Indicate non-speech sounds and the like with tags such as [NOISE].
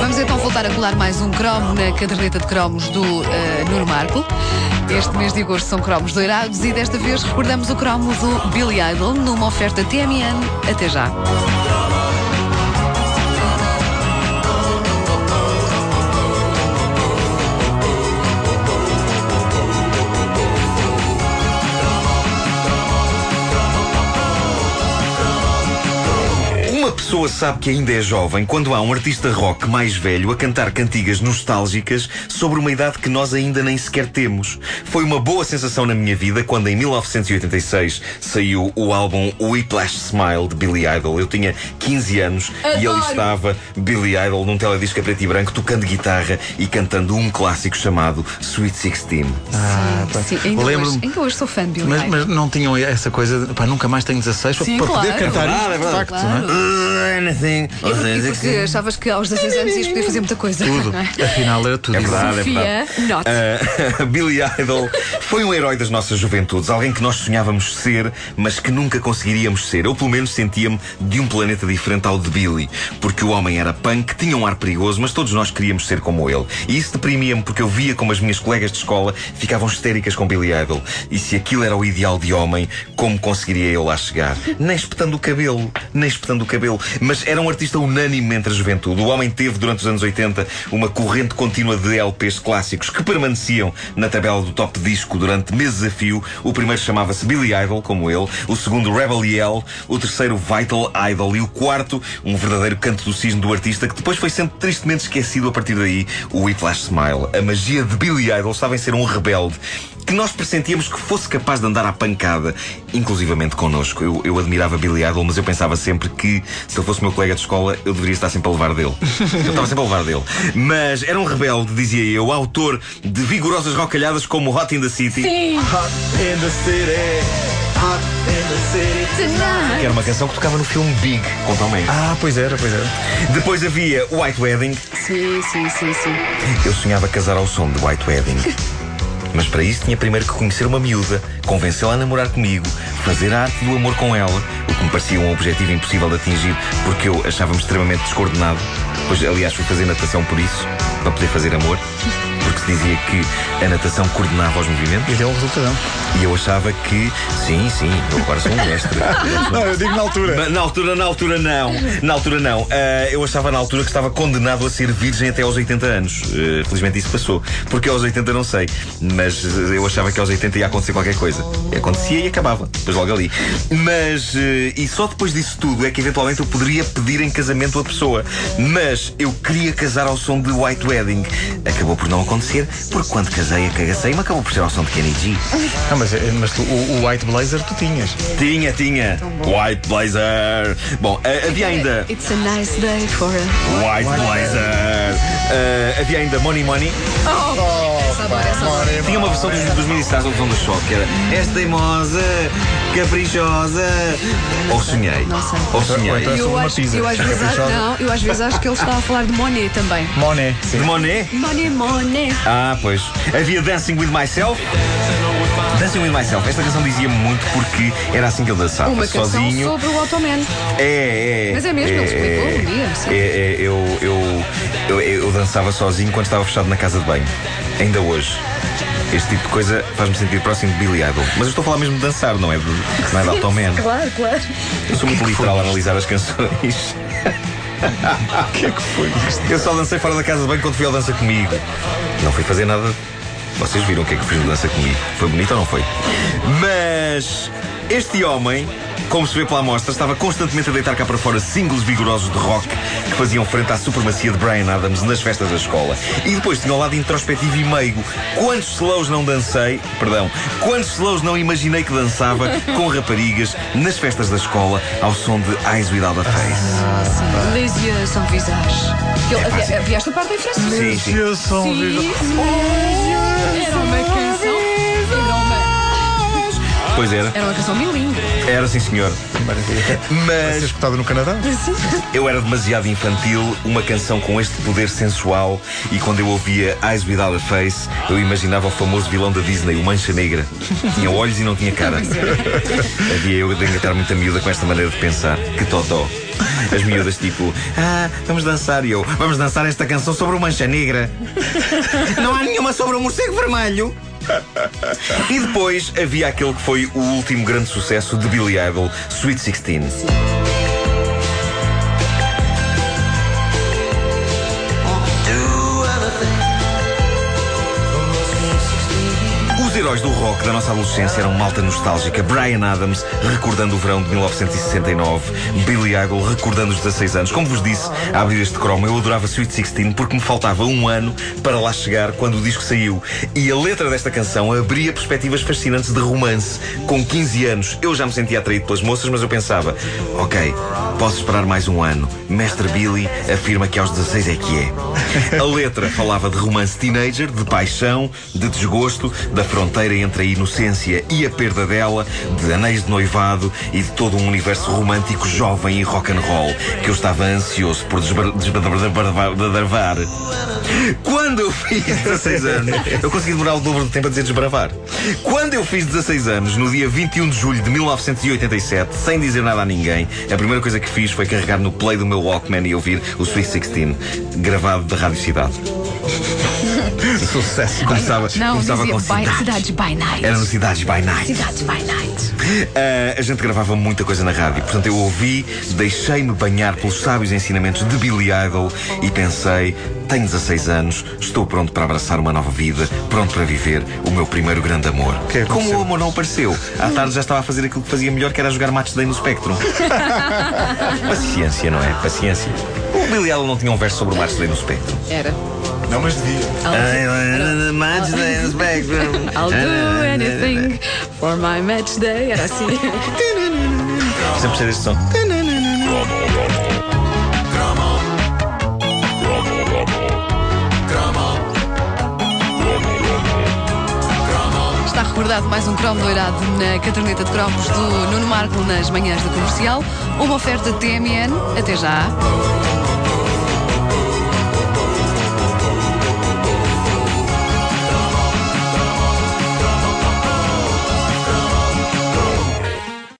Vamos então voltar a colar mais um cromo na caderneta de cromos do uh, Nuno Marco. Este mês de agosto são cromos doirados e desta vez recordamos o cromo do Billy Idol numa oferta TMN. Até já. Pessoa sabe que ainda é jovem quando há um artista rock mais velho a cantar cantigas nostálgicas sobre uma idade que nós ainda nem sequer temos. Foi uma boa sensação na minha vida quando em 1986 saiu o álbum Whiplash Smile de Billy Idol. Eu tinha 15 anos e ali estava Billy Idol num teledisco a preto e branco tocando guitarra e cantando um clássico chamado Sweet Sixteen. Ah, pá. Sim, ainda, Lembro-me- hoje, ainda hoje sou fã de Billy Mas, Idol. mas não tinham essa coisa, pá, nunca mais tenho 16 Sim, para poder claro. cantar É verdade, isto, é de verdade. facto, não é? Uh, anything. E e porque achavas que aos 16 anos ias poder fazer muita coisa. Tudo. é? Afinal era tudo. [LAUGHS] É verdade, é Sofia, verdade. not. Ah, [LAUGHS] Billy Idol foi um herói das nossas juventudes, alguém que nós sonhávamos ser, mas que nunca conseguiríamos ser. Eu, pelo menos, sentia-me de um planeta diferente ao de Billy, porque o homem era punk, tinha um ar perigoso, mas todos nós queríamos ser como ele. E isso deprimia-me porque eu via como as minhas colegas de escola ficavam histéricas com Billy Idol. E se aquilo era o ideal de homem, como conseguiria eu lá chegar? Nem espetando o cabelo, nem espetando o cabelo. Mas era um artista unânime entre a juventude. O homem teve, durante os anos 80, uma corrente contínua de LPs clássicos que permaneciam na tabela do top disco durante meses a fio. O primeiro chamava-se Billy Idol, como ele. O segundo, Rebel Yell. O terceiro, Vital Idol. E o quarto, um verdadeiro canto do cisne do artista que depois foi sendo tristemente esquecido a partir daí, o Whiplash Smile. A magia de Billy Idol estava em ser um rebelde que nós pressentíamos que fosse capaz de andar à pancada, inclusivamente connosco. Eu, eu admirava Billy Idol, mas eu pensava sempre que, se ele fosse meu colega de escola, eu deveria estar sempre a levar dele. [LAUGHS] Eu estava sempre a levar dele. Mas era um rebelde, dizia eu, autor de vigorosas rocalhadas como Hot in the City. Sim. Hot in the City. Hot in the City. Tonight. Que era uma canção que tocava no filme Big, com Tom Hanks. Ah, pois era, pois era. Depois havia White Wedding. Sim, sim, sim, sim. Eu sonhava casar ao som de White Wedding. [LAUGHS] Mas para isso tinha primeiro que conhecer uma miúda, convencê-la a namorar comigo, fazer a arte do amor com ela, o que me parecia um objetivo impossível de atingir, porque eu achava-me extremamente descoordenado. Pois, aliás, fui fazer natação por isso, para poder fazer amor, porque se dizia que a natação coordenava os movimentos. E deu um resultadão. E eu achava que, sim, sim, eu agora sou um mestre. [LAUGHS] Não, eu digo na altura. Na, na altura, na altura não. Na altura não. Ah, eu achava na altura que estava condenado a ser virgem até aos 80 anos. Ah, felizmente isso passou. Porque aos 80 não sei. Mas ah, eu achava que aos 80 ia acontecer qualquer coisa. E acontecia e acabava. Depois logo ali. Mas, ah, e só depois disso tudo é que eventualmente eu poderia pedir em casamento a pessoa. Mas eu queria casar ao som de White Wedding. Acabou por não acontecer, porque quando casei, a cagacei-me acabou por ser ao som de Kenny G. Ah, mas, mas tu, o, o White Blazer tu tinhas. Tinha, tinha. White Blazer. Bom, ah, havia ainda. It's a nice day for a... White Blazer. Ah, havia ainda Money Money. Essa essa adoro. Tinha uma versão dos, dos mini stars da versão do choque que era És teimosa, caprichosa. Ou sonhei. Não sei. Ou sonhei. então- Eu uma acho, eu às vezes acho, não, eu às vezes acho que ele está a falar de Monet também. Monet. Sim. De Monet? Monet, Monet. Ah, pois. Havia Dancing with Myself. Dancing with Myself. Esta canção dizia muito porque era assim que eu dançava. Uma canção sozinho. sobre o Automan. É, é. Mas é mesmo, ele explicou um dia, sim. É, é, eu, eu, eu, eu dançava sozinho quando estava fechado na casa de banho. Ainda hoje. Este tipo de coisa faz-me sentir próximo de Billy Idol. Mas eu estou a falar mesmo de dançar, não é de, não é de Automan. Claro, claro. Eu sou muito literal a analisar as canções. O [LAUGHS] que é que foi isto? Eu só dancei fora da casa de banho quando fui ao Dança Comigo. Não fui fazer nada. Vocês viram o que é que fiz no Dança Comigo? Foi bonito ou não foi? Mas este homem, como se vê pela amostra, estava constantemente a deitar cá para fora singles vigorosos de rock que faziam frente à supremacia de Brian Adams nas festas da escola. E depois tinha o lado introspectivo e meigo. Quantos slows não dancei, perdão, quantos slows não imaginei que dançava [LAUGHS] com raparigas nas festas da escola ao som de Eyes Without a Face. Sim, Les yeux sans visage. Que ele- havia esta parte em francês. Sim, sim. Sim, vídeo- Era uma canção. Era uma, Pois era. era uma canção bilingue. Era sim, senhor. Maravilha. Vai ser Mas escutada no Canadá? eu era demasiado infantil, uma canção com este poder sensual, e quando eu ouvia Eyes Without a Face, eu imaginava o famoso vilão da Disney, o Mancha Negra. Tinha olhos e não tinha cara. Havia eu de engatar muita miúda com esta maneira de pensar. Que totó. As miúdas tipo, ah, vamos dançar e eu, vamos dançar esta canção sobre o Mancha Negra. Não há nenhuma sobre o morcego vermelho. E depois havia aquele que foi o último grande sucesso de Billy Idol, Sweet Sixteen. Heróis do rock da nossa adolescência eram malta nostálgica. Brian Adams recordando o verão de 1969. Billy Idol recordando os 16 anos. Como vos disse, a abrir este cromo, eu adorava Sweet Sixteen porque me faltava um ano para lá chegar quando o disco saiu. E a letra desta canção abria perspectivas fascinantes de romance. Com 15 anos, eu já me sentia atraído pelas moças, mas eu pensava, ok, posso esperar mais um ano. Mestre Billy afirma que aos 16 é que é. A letra falava de romance teenager, de paixão, de desgosto, da fronteira entre a inocência e a perda dela, de anéis de noivado e de todo um universo romântico jovem e rock and roll que eu estava ansioso por desbravar. Quando eu fiz 16 anos, eu consegui demorar o dobro do tempo a dizer desbravar. Quando eu fiz 16 anos, no dia 21 de julho de 1987, sem dizer nada a ninguém, a primeira coisa que fiz foi carregar no play do meu Walkman e ouvir o Sweet 16, gravado da Rádio Cidade. Sucesso. Começava, Não, começava dizia com by, cidades. cidades by night. Era no Cidades by Night. Cidades by night. Ah, a gente gravava muita coisa na rádio, portanto eu ouvi, deixei-me banhar pelos sábios ensinamentos de Billy Idol e pensei: tenho 16 anos, estou pronto para abraçar uma nova vida, pronto para viver o meu primeiro grande amor. que aconteceu? Como o amor não apareceu, à tarde já estava a fazer aquilo que fazia melhor, que era jogar match day no Spectrum. [LAUGHS] Paciência, não é? Paciência. O Billy Idol não tinha um verso sobre o match day no Spectrum. Era. Não, mas devia. I'll, Match day no Spectrum. I'll do anything for my match day. Era assim. Sempre ser este som. Está recordado mais um cromo doirado na caderneta de cromos do Nuno Marco nas manhãs da comercial. Uma oferta TMN. Até já.